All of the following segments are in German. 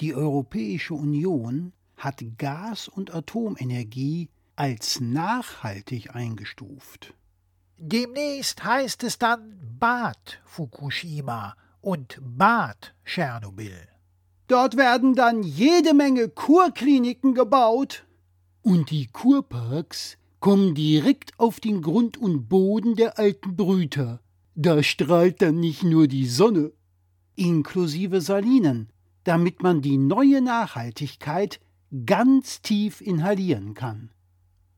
Die Europäische Union hat Gas- und Atomenergie als nachhaltig eingestuft. Demnächst heißt es dann Bad Fukushima und Bad Tschernobyl. Dort werden dann jede Menge Kurkliniken gebaut. Und die Kurparks kommen direkt auf den Grund und Boden der alten Brüter. Da strahlt dann nicht nur die Sonne, inklusive Salinen, damit man die neue Nachhaltigkeit ganz tief inhalieren kann.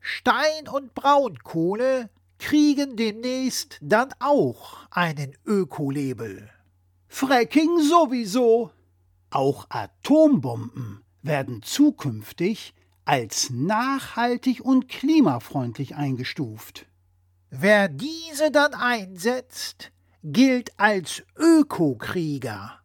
Stein und Braunkohle kriegen demnächst dann auch einen Ökolabel. Fracking sowieso. Auch Atombomben werden zukünftig als nachhaltig und klimafreundlich eingestuft. Wer diese dann einsetzt, gilt als Ökokrieger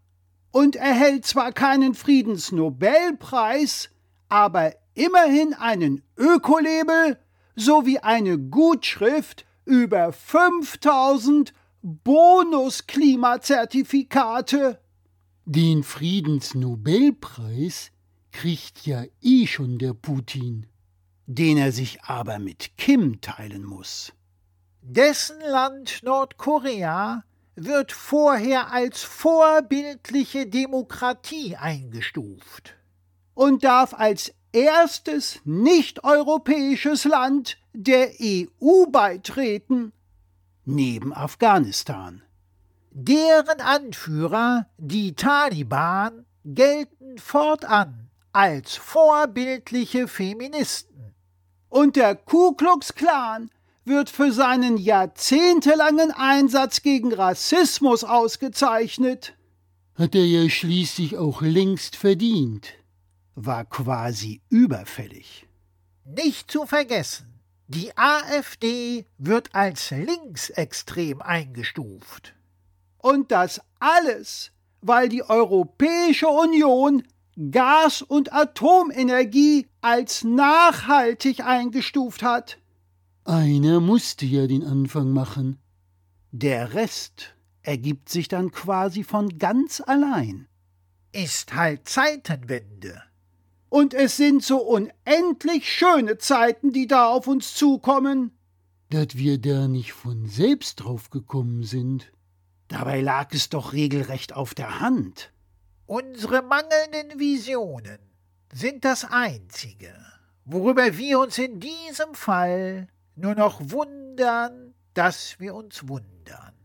und erhält zwar keinen Friedensnobelpreis, aber immerhin einen Ökolabel sowie eine Gutschrift über 5000 Bonusklimazertifikate. Den Friedensnobelpreis kriegt ja eh schon der Putin, den er sich aber mit Kim teilen muss. Dessen Land Nordkorea wird vorher als vorbildliche Demokratie eingestuft und darf als erstes nicht-europäisches Land der EU beitreten, neben Afghanistan. Deren Anführer, die Taliban, gelten fortan als vorbildliche Feministen. Und der Ku Klux Klan wird für seinen jahrzehntelangen Einsatz gegen Rassismus ausgezeichnet. Hat er ja schließlich auch längst verdient. War quasi überfällig. Nicht zu vergessen, die AfD wird als linksextrem eingestuft. Und das alles, weil die Europäische Union Gas- und Atomenergie als nachhaltig eingestuft hat. Einer musste ja den Anfang machen. Der Rest ergibt sich dann quasi von ganz allein. Ist halt Zeitenwende. Und es sind so unendlich schöne Zeiten, die da auf uns zukommen. Dass wir da nicht von selbst drauf gekommen sind. Dabei lag es doch regelrecht auf der Hand. Unsere mangelnden Visionen sind das Einzige, worüber wir uns in diesem Fall nur noch wundern, dass wir uns wundern.